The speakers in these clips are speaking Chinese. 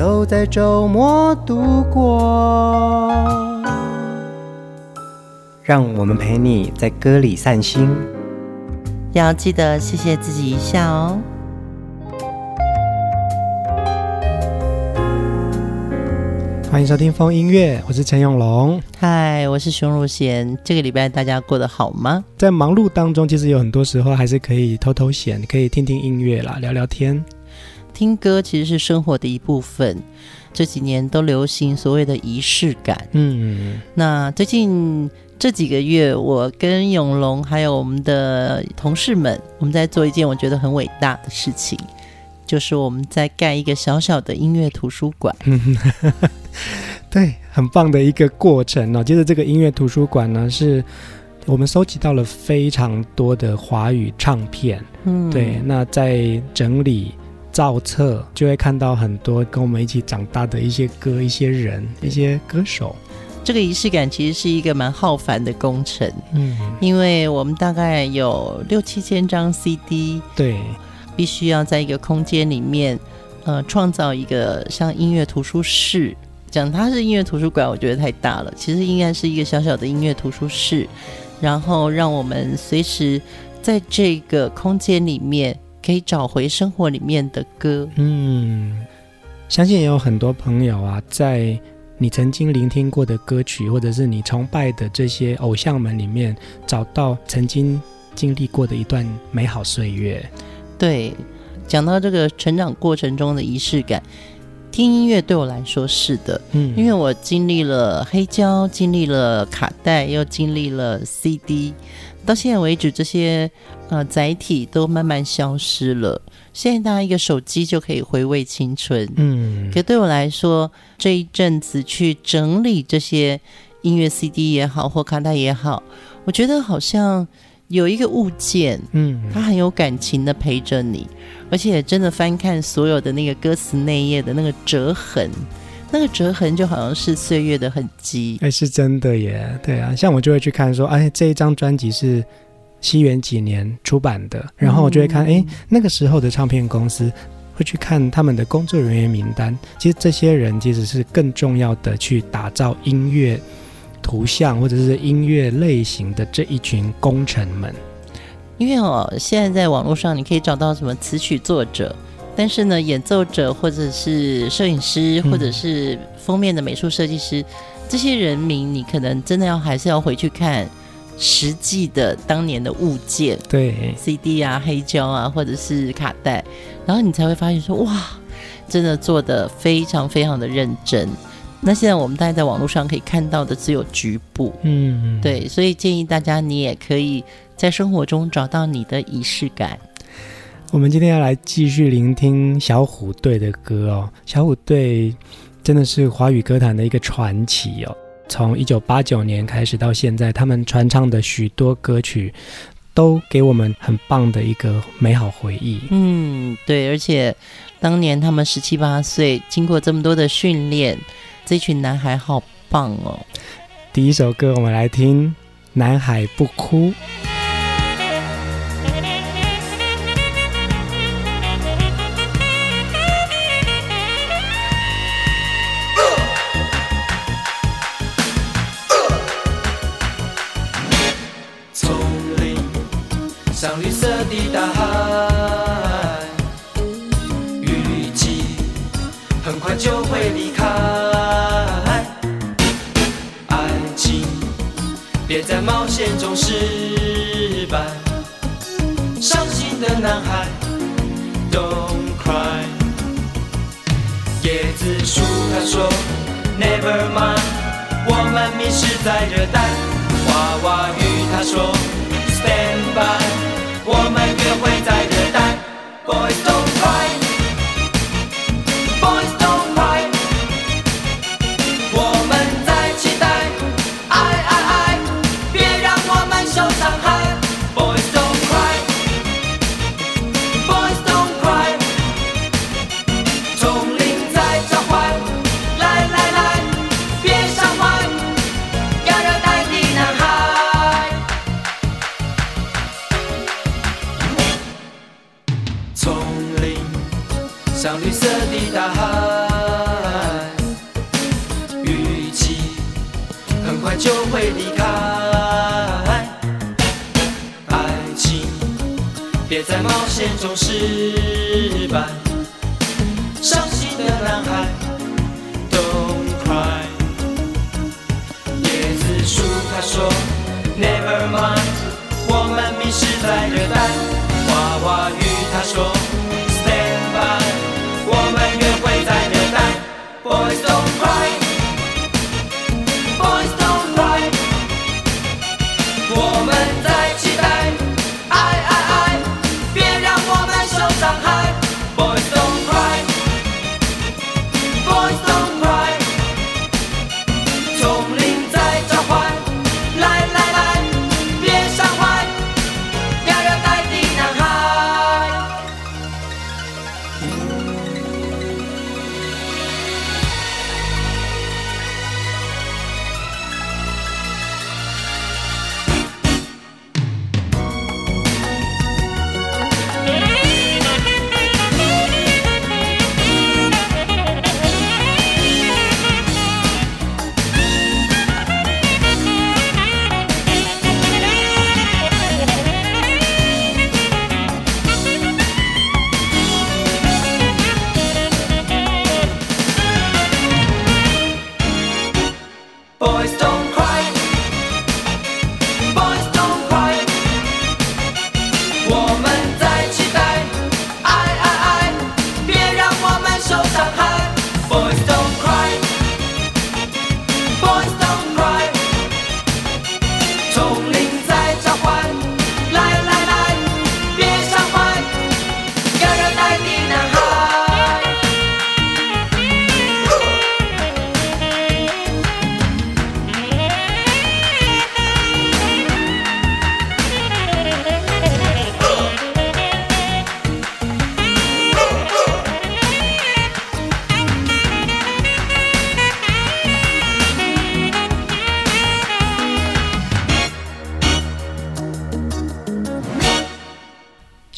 都在周末度过，让我们陪你在歌里散心，要记得谢谢自己一下哦。欢迎收听风音乐，我是陈永龙。嗨，我是熊汝贤。这个礼拜大家过得好吗？在忙碌当中，其实有很多时候还是可以偷偷闲，可以听听音乐啦，聊聊天。听歌其实是生活的一部分，这几年都流行所谓的仪式感。嗯，那最近这几个月，我跟永龙还有我们的同事们，我们在做一件我觉得很伟大的事情，就是我们在盖一个小小的音乐图书馆。嗯，对，很棒的一个过程哦。接着这个音乐图书馆呢，是我们收集到了非常多的华语唱片。嗯，对，那在整理。造册就会看到很多跟我们一起长大的一些歌、一些人、一些歌手。这个仪式感其实是一个蛮浩繁的工程，嗯，因为我们大概有六七千张 CD，对，必须要在一个空间里面，呃，创造一个像音乐图书室。讲它是音乐图书馆，我觉得太大了，其实应该是一个小小的音乐图书室，然后让我们随时在这个空间里面。可以找回生活里面的歌。嗯，相信也有很多朋友啊，在你曾经聆听过的歌曲，或者是你崇拜的这些偶像们里面，找到曾经经历过的一段美好岁月。对，讲到这个成长过程中的仪式感，听音乐对我来说是的。嗯，因为我经历了黑胶，经历了卡带，又经历了 CD。到现在为止，这些呃载体都慢慢消失了。现在大家一个手机就可以回味青春。嗯，可对我来说，这一阵子去整理这些音乐 CD 也好，或卡带也好，我觉得好像有一个物件，嗯，它很有感情的陪着你，而且真的翻看所有的那个歌词内页的那个折痕。那个折痕就好像是岁月的痕迹，哎，是真的耶，对啊，像我就会去看说，哎，这一张专辑是西元几年出版的，然后我就会看，哎，那个时候的唱片公司会去看他们的工作人员名单，其实这些人其实是更重要的去打造音乐图像或者是音乐类型的这一群功臣们，因为哦，现在在网络上你可以找到什么词曲作者。但是呢，演奏者或者是摄影师，或者是封面的美术设计师，嗯，这些人名你可能真的要还是要回去看实际的当年的物件，对，CD 啊、黑胶啊，或者是卡带，然后你才会发现说，哇，真的做的非常非常的认真。那现在我们大家在网络上可以看到的只有局部，嗯，对，所以建议大家你也可以在生活中找到你的仪式感。我们今天要来继续聆听小虎队的歌哦。小虎队真的是华语歌坛的一个传奇哦。从一九八九年开始到现在，他们传唱的许多歌曲都给我们很棒的一个美好回忆。嗯，对，而且当年他们十七八岁，经过这么多的训练，这群男孩好棒哦。第一首歌，我们来听《男孩不哭》。丛林像绿色的大海雨季很快就会离开爱情别在冒险中失败。伤心的男孩 don't cry 椰子树它说 never mind 我们迷失在热带娃娃与他说，Stand by，我们约会在像绿色的大海，预期很快就会离开。爱情，别在冒险中失败。伤心的男孩，Don't cry。椰子树他说，Never mind，我们迷失在热带。娃娃鱼他说。Pois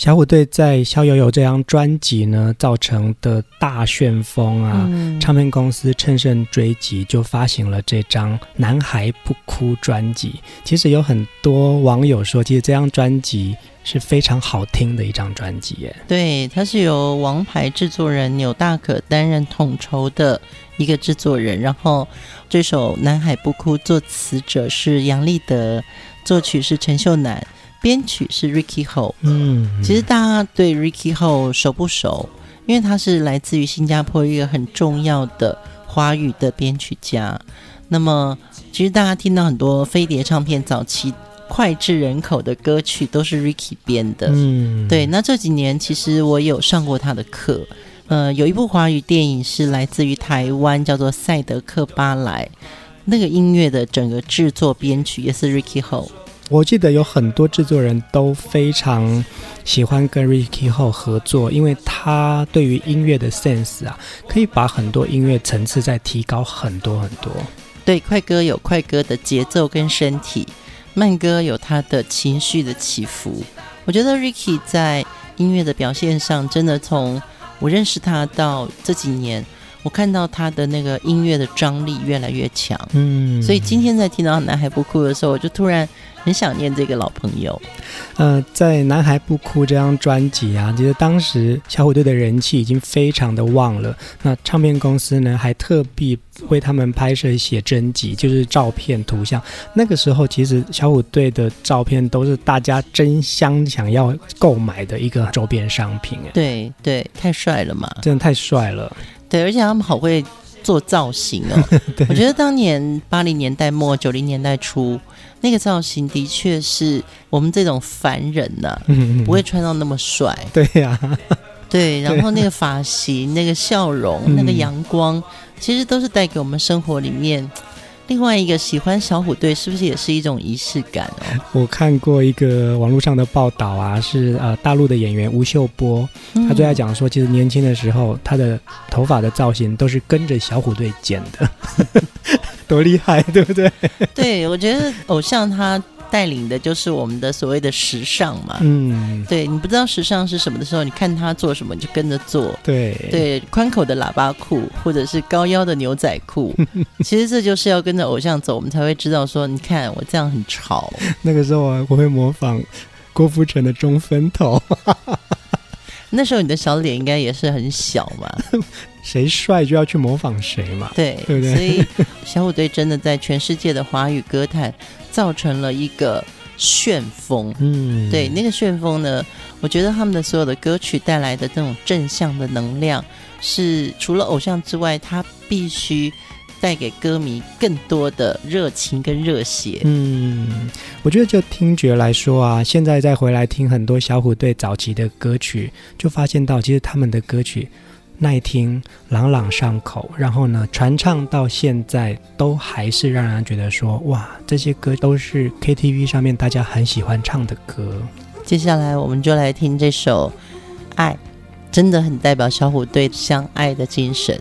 小虎队在《逍遥游》这张专辑呢，造成的大旋风啊，嗯、唱片公司乘胜追击，就发行了这张《男孩不哭》专辑。其实有很多网友说，其实这张专辑是非常好听的一张专辑耶。对，它是由王牌制作人钮大可担任统筹的一个制作人。然后这首《男孩不哭》作词者是杨立德，作曲是陈秀楠。编曲是 Ricky Ho，嗯，其实大家对 Ricky Ho 熟不熟？因为他是来自于新加坡一个很重要的华语的编曲家。那么，其实大家听到很多飞碟唱片早期脍炙人口的歌曲都是 Ricky 编的，嗯，对。那这几年其实我有上过他的课，呃，有一部华语电影是来自于台湾，叫做《赛德克巴莱》，那个音乐的整个制作编曲也是 Ricky Ho。我记得有很多制作人都非常喜欢跟 Ricky Ho 合作，因为他对于音乐的 sense 啊，可以把很多音乐层次再提高很多很多。对，快歌有快歌的节奏跟身体，慢歌有他的情绪的起伏。我觉得 Ricky 在音乐的表现上，真的从我认识他到这几年，我看到他的那个音乐的张力越来越强。嗯，所以今天在听到《男孩不哭》的时候，我就突然。很想念这个老朋友，呃，在《男孩不哭》这张专辑啊，其实当时小虎队的人气已经非常的旺了。那唱片公司呢，还特地为他们拍摄写真集，就是照片、图像。那个时候，其实小虎队的照片都是大家争相想要购买的一个周边商品。对对，太帅了嘛！真的太帅了。对，而且他们好会做造型哦。我觉得当年八零年代末、九零年代初。那个造型的确是我们这种凡人呐、啊，嗯、不会穿到那么帅。对呀、啊，对，然后那个发型、那个笑容、嗯、那个阳光，其实都是带给我们生活里面另外一个喜欢小虎队，是不是也是一种仪式感哦？我看过一个网络上的报道啊，是呃大陆的演员吴秀波，他最爱讲说，其实年轻的时候他的头发的造型都是跟着小虎队剪的。多厉害，对不对？对，我觉得偶像他带领的就是我们的所谓的时尚嘛。嗯，对，你不知道时尚是什么的时候，你看他做什么你就跟着做。对对，宽口的喇叭裤或者是高腰的牛仔裤，其实这就是要跟着偶像走，我们才会知道说，你看我这样很潮。那个时候我我会模仿郭富城的中分头。那时候你的小脸应该也是很小嘛，谁帅就要去模仿谁嘛，对，对不对？所以 小虎队真的在全世界的华语歌坛造成了一个旋风，嗯，对，那个旋风呢，我觉得他们的所有的歌曲带来的这种正向的能量，是除了偶像之外，他必须。带给歌迷更多的热情跟热血。嗯，我觉得就听觉来说啊，现在再回来听很多小虎队早期的歌曲，就发现到其实他们的歌曲耐听、朗朗上口，然后呢传唱到现在都还是让人觉得说哇，这些歌都是 KTV 上面大家很喜欢唱的歌。接下来我们就来听这首《爱》，真的很代表小虎队相爱的精神。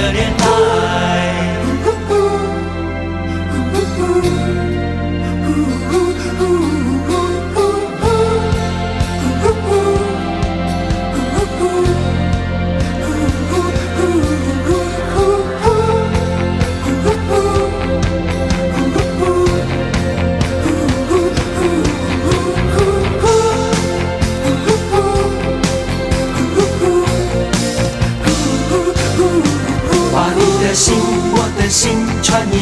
的恋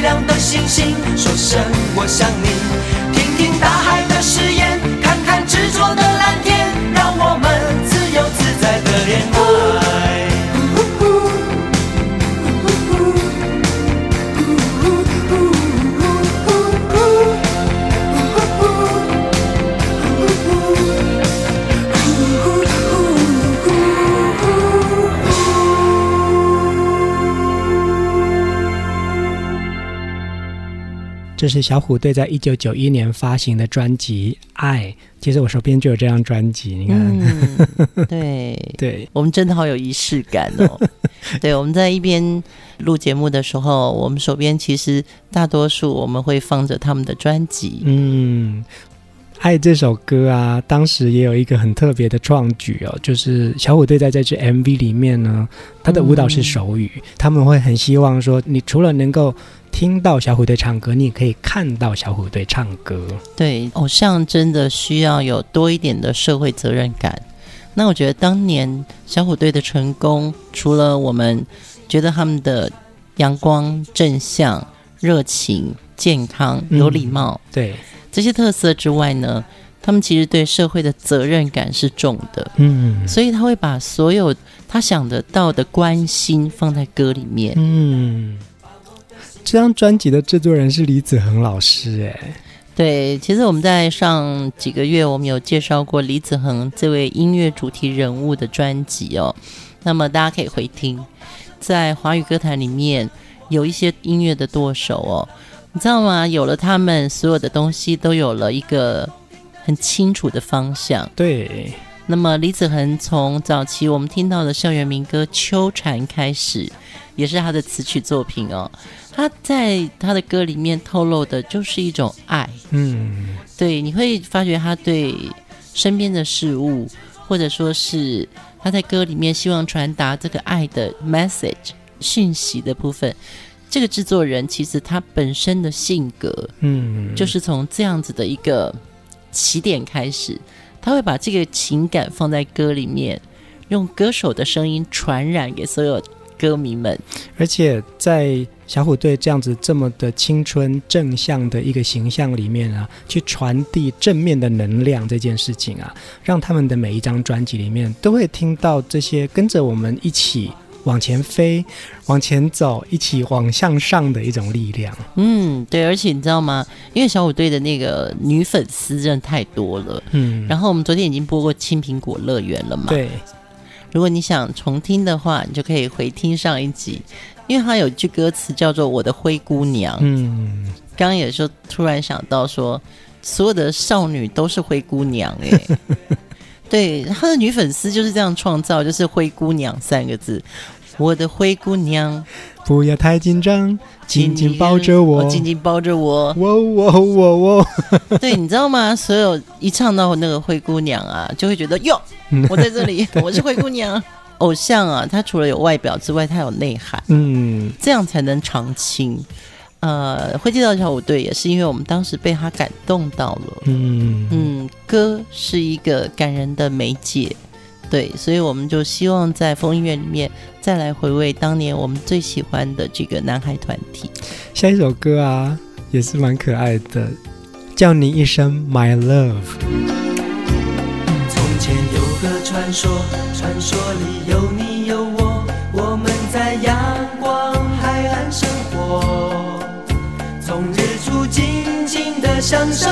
亮的星星，说声我想你。这是小虎队在一九九一年发行的专辑《爱》。其实我手边就有这张专辑，你看。嗯、对 对，我们真的好有仪式感哦。对，我们在一边录节目的时候，我们手边其实大多数我们会放着他们的专辑。嗯。爱这首歌啊，当时也有一个很特别的创举哦，就是小虎队在这支 MV 里面呢，他的舞蹈是手语，嗯、他们会很希望说，你除了能够听到小虎队唱歌，你也可以看到小虎队唱歌。对，偶像真的需要有多一点的社会责任感。那我觉得当年小虎队的成功，除了我们觉得他们的阳光、正向、热情、健康、有礼貌，嗯、对。这些特色之外呢，他们其实对社会的责任感是重的，嗯，所以他会把所有他想得到的关心放在歌里面，嗯。这张专辑的制作人是李子恒老师，哎，对，其实我们在上几个月我们有介绍过李子恒这位音乐主题人物的专辑哦，那么大家可以回听，在华语歌坛里面有一些音乐的舵手哦。你知道吗？有了他们，所有的东西都有了一个很清楚的方向。对。那么李子恒从早期我们听到的校园民歌《秋蝉》开始，也是他的词曲作品哦。他在他的歌里面透露的就是一种爱。嗯。对，你会发觉他对身边的事物，或者说是他在歌里面希望传达这个爱的 message 讯息的部分。这个制作人其实他本身的性格，嗯，就是从这样子的一个起点开始，他会把这个情感放在歌里面，用歌手的声音传染给所有歌迷们。而且在小虎队这样子这么的青春正向的一个形象里面啊，去传递正面的能量这件事情啊，让他们的每一张专辑里面都会听到这些跟着我们一起。往前飞，往前走，一起往向上的一种力量。嗯，对，而且你知道吗？因为小虎队的那个女粉丝真的太多了。嗯，然后我们昨天已经播过《青苹果乐园》了嘛？对。如果你想重听的话，你就可以回听上一集，因为它有一句歌词叫做“我的灰姑娘”。嗯，刚刚也说突然想到说，所有的少女都是灰姑娘哎。对，他的女粉丝就是这样创造，就是“灰姑娘”三个字。我的灰姑娘，不要太紧张，紧紧抱着我，紧紧抱着我。我我我我。对，你知道吗？所有一唱到那个灰姑娘啊，就会觉得哟，我在这里，我是灰姑娘。偶像啊，他除了有外表之外，他有内涵，嗯，这样才能长青。呃，会介绍小虎队也是因为我们当时被他感动到了。嗯嗯，歌是一个感人的媒介，对，所以我们就希望在风音乐里面再来回味当年我们最喜欢的这个男孩团体。下一首歌啊，也是蛮可爱的，叫你一声 My Love。从前有个传说，传说里有你有我，我们在阳光海岸生活。从日出静静的享受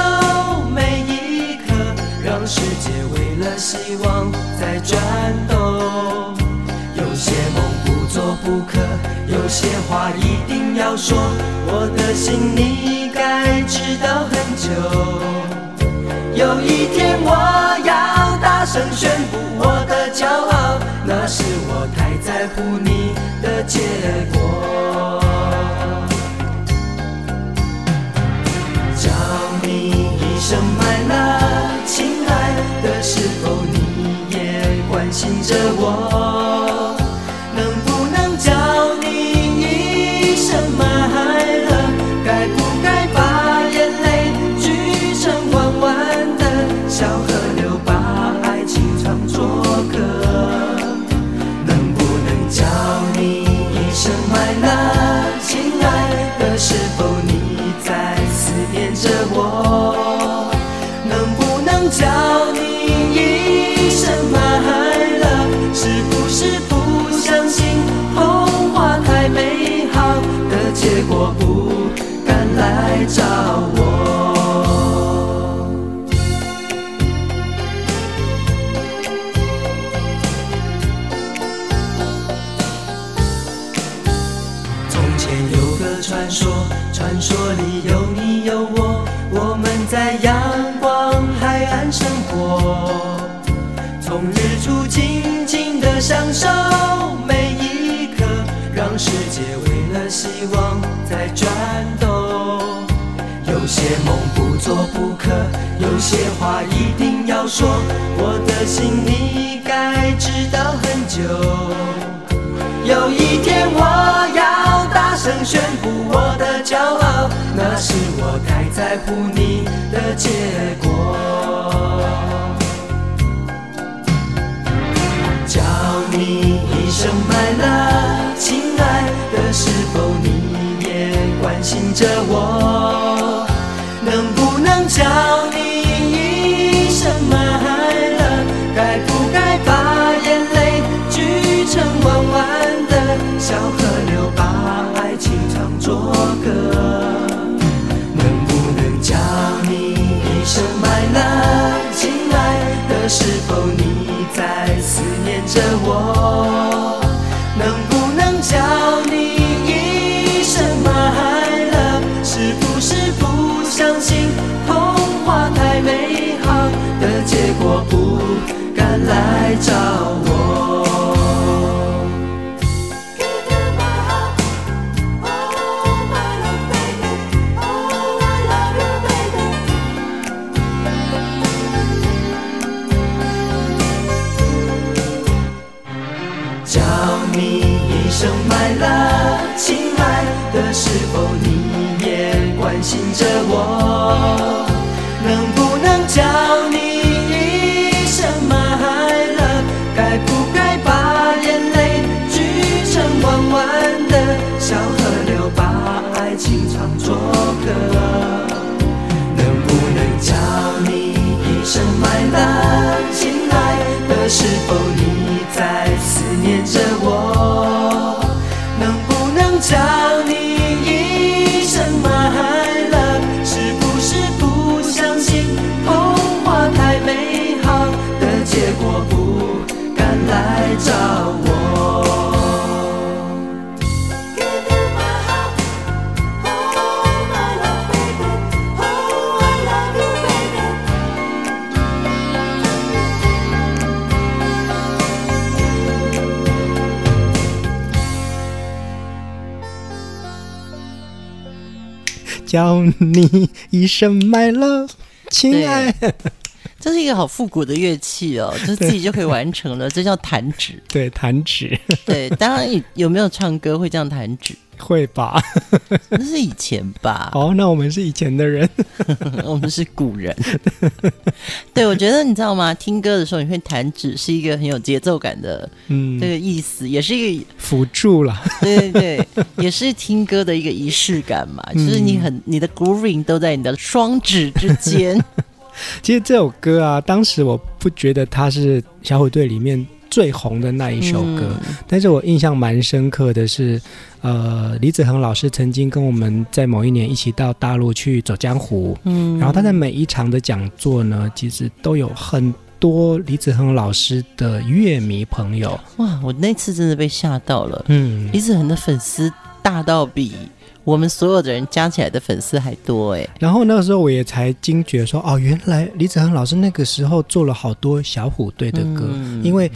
每世界为了希望在转动。有些梦不做不可，有些话一定要说。我的心你该知道很久。有一天我要大声宣布我的骄傲，那是我太在乎你的结果。叫你一声 my love 的，时候你也关心着我？一定要说，我的心你该知道很久。有一天我要大声宣布我的骄傲，那是我太在乎你的结果。叫你一声 my love，亲爱的，是否你也关心着我？能不能叫那亲爱的，是否你在思念着我？能不能叫你一声 my love？是不是不相信童话太美好的结果，不敢来找我？叫你一声 my love，亲爱。这是一个好复古的乐器哦，就自己就可以完成了，这叫弹指。对，弹指。对，当然有没有唱歌会这样弹指？会吧，那是以前吧。哦，那我们是以前的人，我们是古人。对，我觉得你知道吗？听歌的时候你会弹指，是一个很有节奏感的，嗯，这个意思，也是一个辅助啦。对对对，也是听歌的一个仪式感嘛，就是你很你的 grooving 都在你的双指之间。其实这首歌啊，当时我不觉得它是小虎队里面最红的那一首歌，嗯、但是我印象蛮深刻的是，呃，李子恒老师曾经跟我们在某一年一起到大陆去走江湖，嗯，然后他在每一场的讲座呢，其实都有很多李子恒老师的乐迷朋友。哇，我那次真的被吓到了，嗯，李子恒的粉丝大到比。我们所有的人加起来的粉丝还多哎，然后那个时候我也才惊觉说，哦，原来李子恒老师那个时候做了好多小虎队的歌，嗯、因为。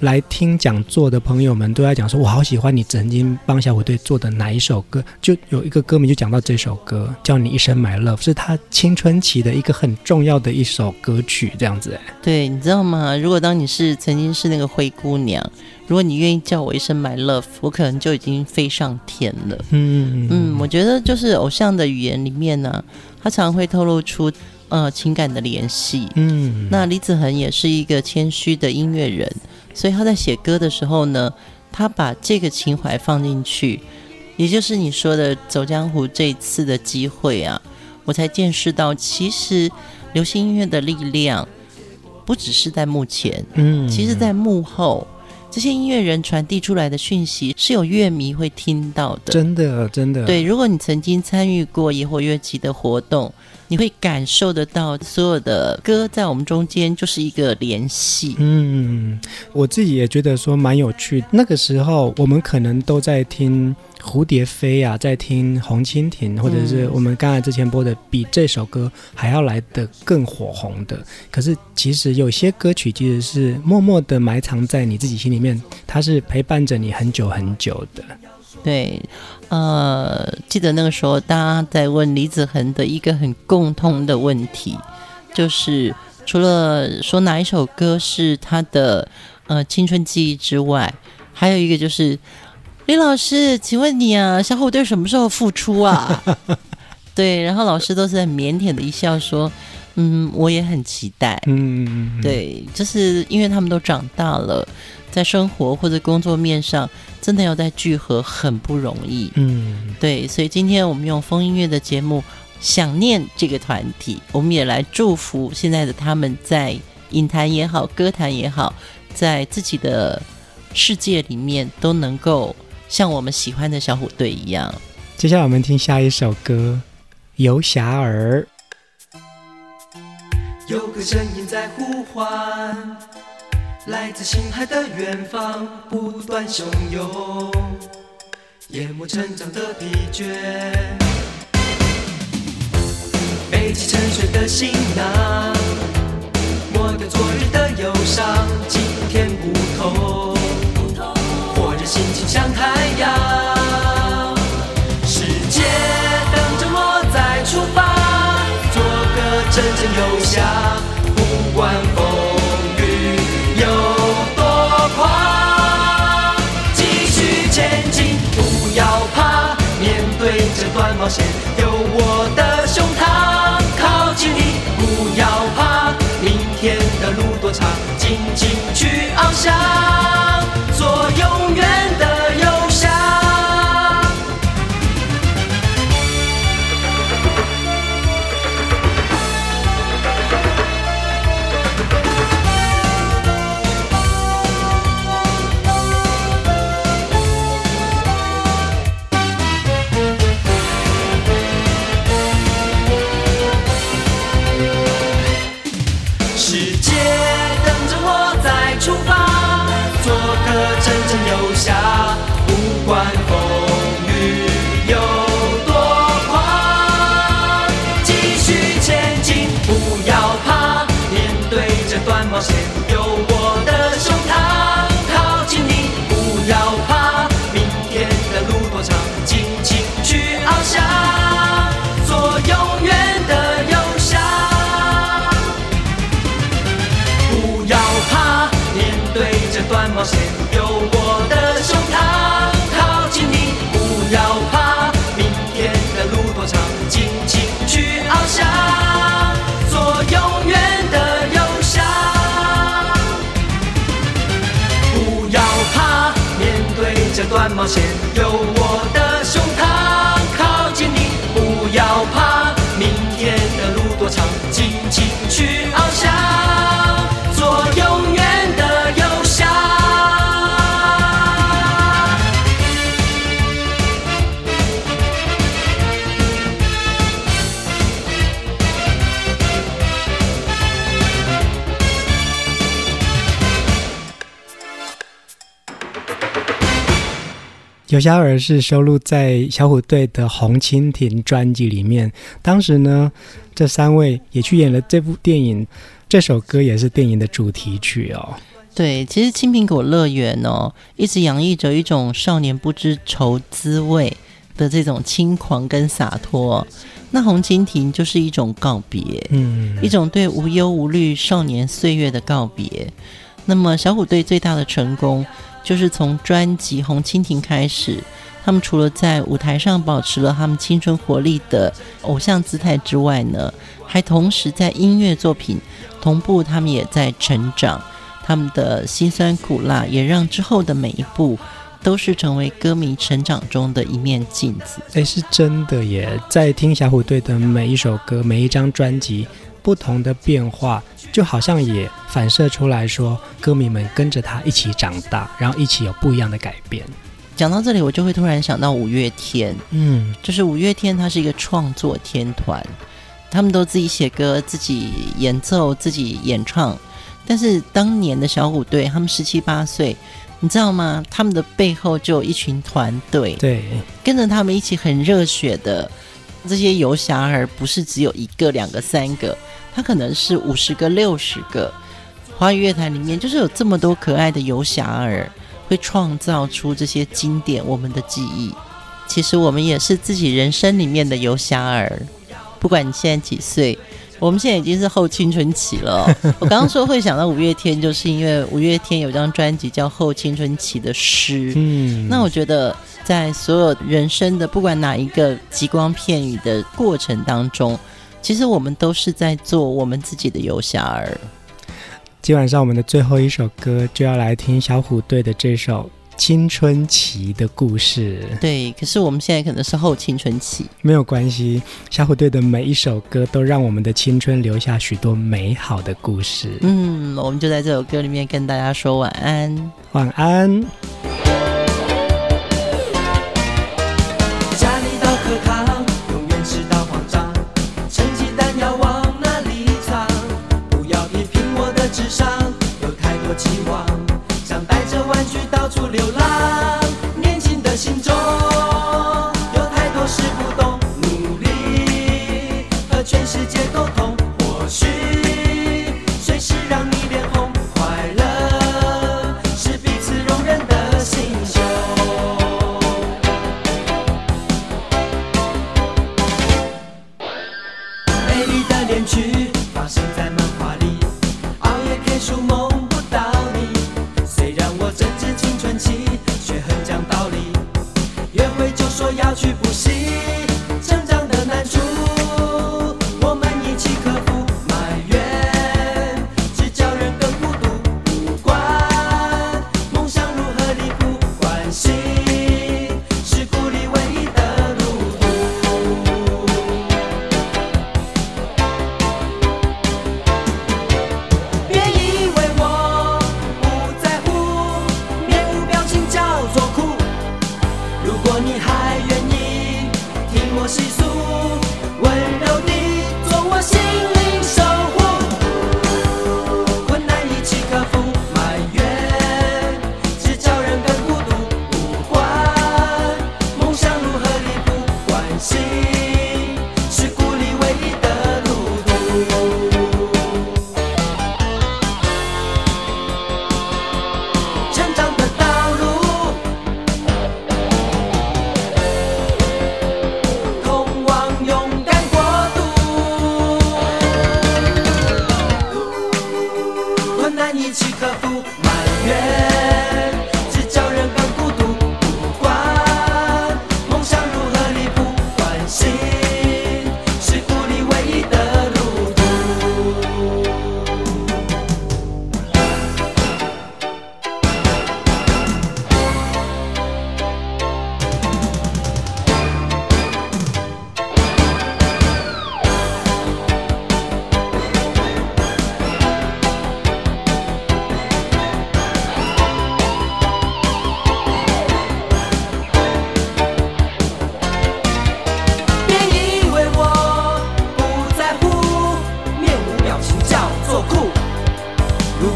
来听讲座的朋友们都在讲说，我好喜欢你曾经帮小虎队做的哪一首歌，就有一个歌迷就讲到这首歌，叫你一声 My Love，是他青春期的一个很重要的一首歌曲，这样子。对，你知道吗？如果当你是曾经是那个灰姑娘，如果你愿意叫我一声 My Love，我可能就已经飞上天了。嗯嗯，我觉得就是偶像的语言里面呢，他常常会透露出呃情感的联系。嗯，那李子恒也是一个谦虚的音乐人。所以他在写歌的时候呢，他把这个情怀放进去，也就是你说的走江湖这一次的机会啊，我才见识到，其实流行音乐的力量不只是在幕前，嗯，其实在幕后，这些音乐人传递出来的讯息是有乐迷会听到的，真的，真的。对，如果你曾经参与过野火乐集的活动。你会感受得到，所有的歌在我们中间就是一个联系。嗯，我自己也觉得说蛮有趣。那个时候，我们可能都在听蝴蝶飞啊，在听红蜻蜓，或者是我们刚才之前播的，比这首歌还要来得更火红的。可是其实有些歌曲其实是默默的埋藏在你自己心里面，它是陪伴着你很久很久的。对，呃，记得那个时候大家在问李子恒的一个很共通的问题，就是除了说哪一首歌是他的呃青春记忆之外，还有一个就是。李老师，请问你啊，小虎队什么时候复出啊？对，然后老师都是很腼腆的一笑说：“嗯，我也很期待。”嗯，对，就是因为他们都长大了，在生活或者工作面上，真的要再聚合很不容易。嗯，对，所以今天我们用风音乐的节目想念这个团体，我们也来祝福现在的他们在影坛也好，歌坛也好，在自己的世界里面都能够。像我们喜欢的小虎队一样。接下来我们听下一首歌《游侠儿》。有个声音在呼唤，来自星海的远方，不断汹涌，淹没成长的疲倦，背起沉睡的行囊，抹掉昨日的忧伤，今天不同。心情像太阳，世界等着我再出发，做个真正游侠，不管冒险，有我的胸膛，靠近你，不要怕，明天的路多长，尽情去翱翔。冒游侠儿是收录在小虎队的《红蜻蜓》专辑里面。当时呢，这三位也去演了这部电影，这首歌也是电影的主题曲哦。对，其实《青苹果乐园》哦，一直洋溢着一种少年不知愁滋味的这种轻狂跟洒脱。那《红蜻蜓》就是一种告别，嗯，一种对无忧无虑少年岁月的告别。那么小虎队最大的成功。就是从专辑《红蜻蜓》开始，他们除了在舞台上保持了他们青春活力的偶像姿态之外呢，还同时在音乐作品同步，他们也在成长。他们的辛酸苦辣也让之后的每一步都是成为歌迷成长中的一面镜子。哎，是真的耶！在听小虎队的每一首歌、每一张专辑。不同的变化，就好像也反射出来说，歌迷们跟着他一起长大，然后一起有不一样的改变。讲到这里，我就会突然想到五月天，嗯，就是五月天，他是一个创作天团，他们都自己写歌、自己演奏、自己演唱。但是当年的小虎队，他们十七八岁，你知道吗？他们的背后就有一群团队，对，跟着他们一起很热血的这些游侠儿，不是只有一个、两个、三个，他可能是五十个、六十个。华语乐坛里面就是有这么多可爱的游侠儿，会创造出这些经典我们的记忆。其实我们也是自己人生里面的游侠儿，不管你现在几岁。我们现在已经是后青春期了。我刚刚说会想到五月天，就是因为五月天有张专辑叫《后青春期的诗》。嗯，那我觉得在所有人生的不管哪一个极光片羽的过程当中，其实我们都是在做我们自己的游侠儿。今晚上我们的最后一首歌就要来听小虎队的这首。青春期的故事，对，可是我们现在可能是后青春期，没有关系。小虎队的每一首歌都让我们的青春留下许多美好的故事。嗯，我们就在这首歌里面跟大家说晚安，晚安。都痛。或许。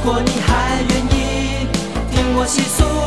如果你还愿意听我细诉